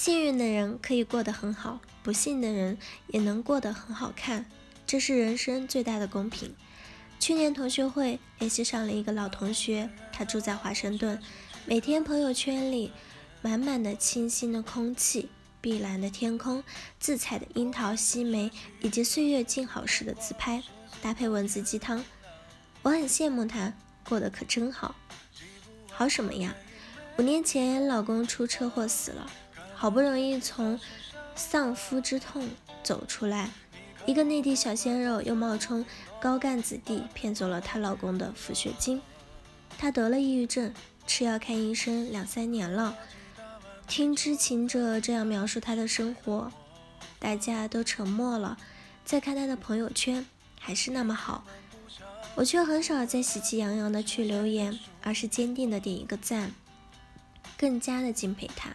幸运的人可以过得很好，不幸的人也能过得很好看，这是人生最大的公平。去年同学会联系上了一个老同学，他住在华盛顿，每天朋友圈里满满的清新的空气、碧蓝的天空、自采的樱桃、西梅以及岁月静好时的自拍，搭配文字鸡汤。我很羡慕他，过得可真好。好什么呀？五年前老公出车祸死了，好不容易从丧夫之痛走出来，一个内地小鲜肉又冒充高干子弟骗走了她老公的抚恤金。她得了抑郁症，吃药看医生两三年了。听知情者这样描述她的生活，大家都沉默了。再看她的朋友圈，还是那么好。我却很少再喜气洋洋的去留言，而是坚定的点一个赞，更加的敬佩她，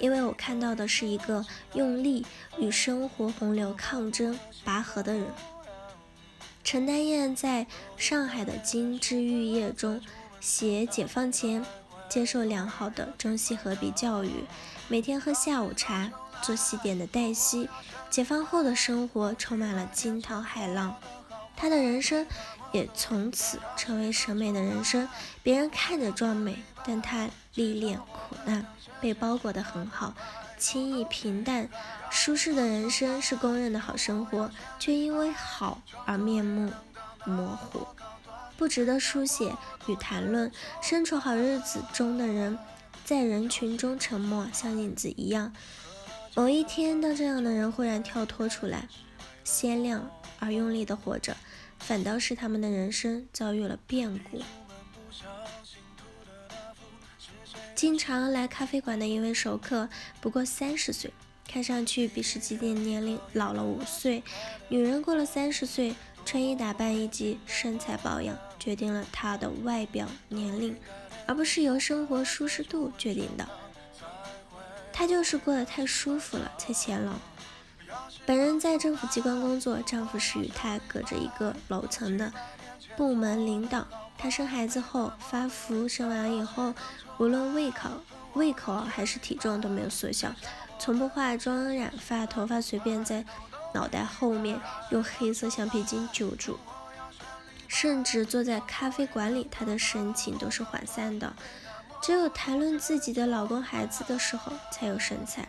因为我看到的是一个用力与生活洪流抗争拔河的人。陈丹燕在上海的金枝玉叶中写解放前接受良好的中西合璧教育，每天喝下午茶，做西点的黛西，解放后的生活充满了惊涛骇浪，他的人生。也从此成为审美的人生。别人看着壮美，但他历练苦难，被包裹得很好，轻易平淡、舒适的人生是公认的好生活，却因为好而面目模糊，不值得书写与谈论。身处好日子中的人，在人群中沉默，像影子一样。某一天，当这样的人忽然跳脱出来，鲜亮而用力地活着。反倒是他们的人生遭遇了变故。经常来咖啡馆的一位熟客，不过三十岁，看上去比实际年龄老了五岁。女人过了三十岁，穿衣打扮以及身材保养，决定了她的外表年龄，而不是由生活舒适度决定的。她就是过得太舒服了，才显老。本人在政府机关工作，丈夫是与她隔着一个楼层的部门领导。她生孩子后发福，生完以后无论胃口、胃口还是体重都没有缩小，从不化妆染发，头发随便在脑袋后面用黑色橡皮筋揪住，甚至坐在咖啡馆里，她的神情都是涣散的，只有谈论自己的老公、孩子的时候才有神采。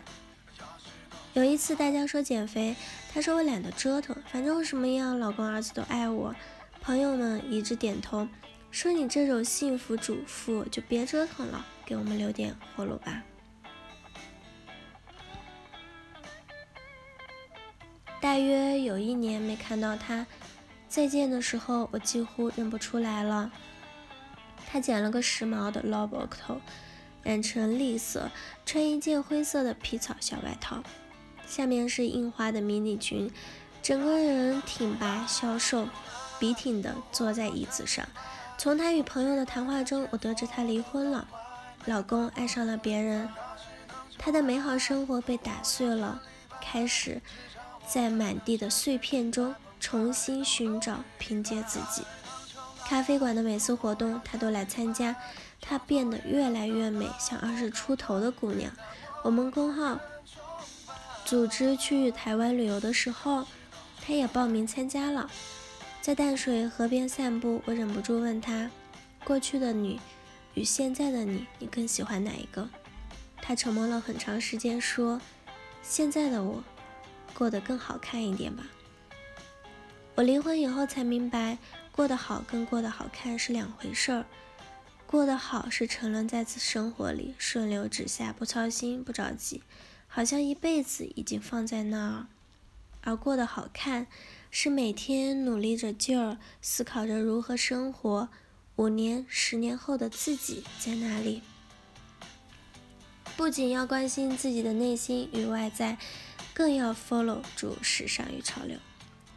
有一次，大家说减肥，她说我懒得折腾，反正我什么样，老公儿子都爱我。朋友们一致点头，说你这种幸福主妇就别折腾了，给我们留点活路吧。大约有一年没看到她，再见的时候我几乎认不出来了。她剪了个时髦的 lobo 头，染成栗色，穿一件灰色的皮草小外套。下面是印花的迷你裙，整个人挺拔消瘦，笔挺的坐在椅子上。从她与朋友的谈话中，我得知她离婚了，老公爱上了别人，她的美好生活被打碎了，开始在满地的碎片中重新寻找凭借自己。咖啡馆的每次活动，她都来参加，她变得越来越美，像二十出头的姑娘。我们工号。组织去台湾旅游的时候，他也报名参加了。在淡水河边散步，我忍不住问他：“过去的你与现在的你，你更喜欢哪一个？”他沉默了很长时间，说：“现在的我过得更好看一点吧。”我离婚以后才明白，过得好跟过得好看是两回事儿。过得好是沉沦在此生活里，顺流直下，不操心，不着急。好像一辈子已经放在那儿，而过得好看，是每天努力着劲儿，思考着如何生活。五年、十年后的自己在哪里？不仅要关心自己的内心与外在，更要 follow 住时尚与潮流。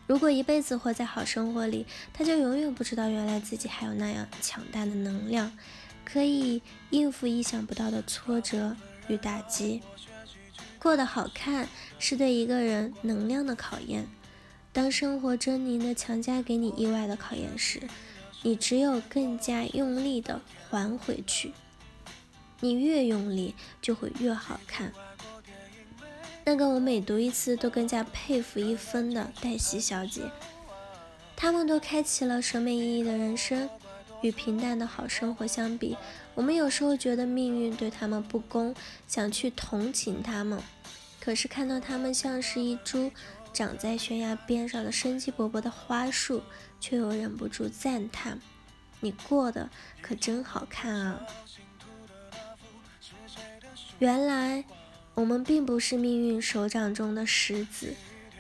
如果一辈子活在好生活里，他就永远不知道原来自己还有那样强大的能量，可以应付意想不到的挫折与打击。过得好看是对一个人能量的考验。当生活狰狞的强加给你意外的考验时，你只有更加用力的还回去。你越用力，就会越好看。那个我每读一次都更加佩服一分的黛西小姐。他们都开启了审美意义的人生，与平淡的好生活相比，我们有时候觉得命运对他们不公，想去同情他们。可是看到他们像是一株长在悬崖边上的生机勃勃的花树，却又忍不住赞叹：“你过得可真好看啊！”原来我们并不是命运手掌中的石子，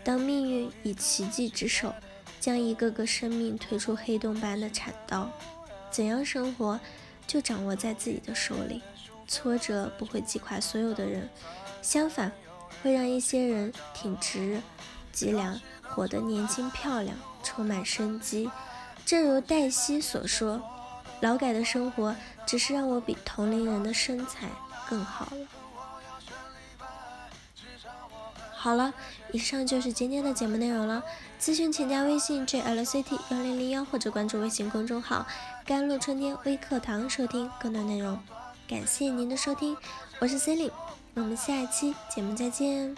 当命运以奇迹之手。将一个个生命推出黑洞般的铲刀，怎样生活就掌握在自己的手里。挫折不会击垮所有的人，相反会让一些人挺直脊梁，活得年轻漂亮，充满生机。正如黛西所说：“劳改的生活只是让我比同龄人的身材更好了。”好了，以上就是今天的节目内容了。咨询请加微信 jlct 幺零零幺或者关注微信公众号“甘露春天微课堂”收听更多内容。感谢您的收听，我是 c e l i n e 我们下一期节目再见。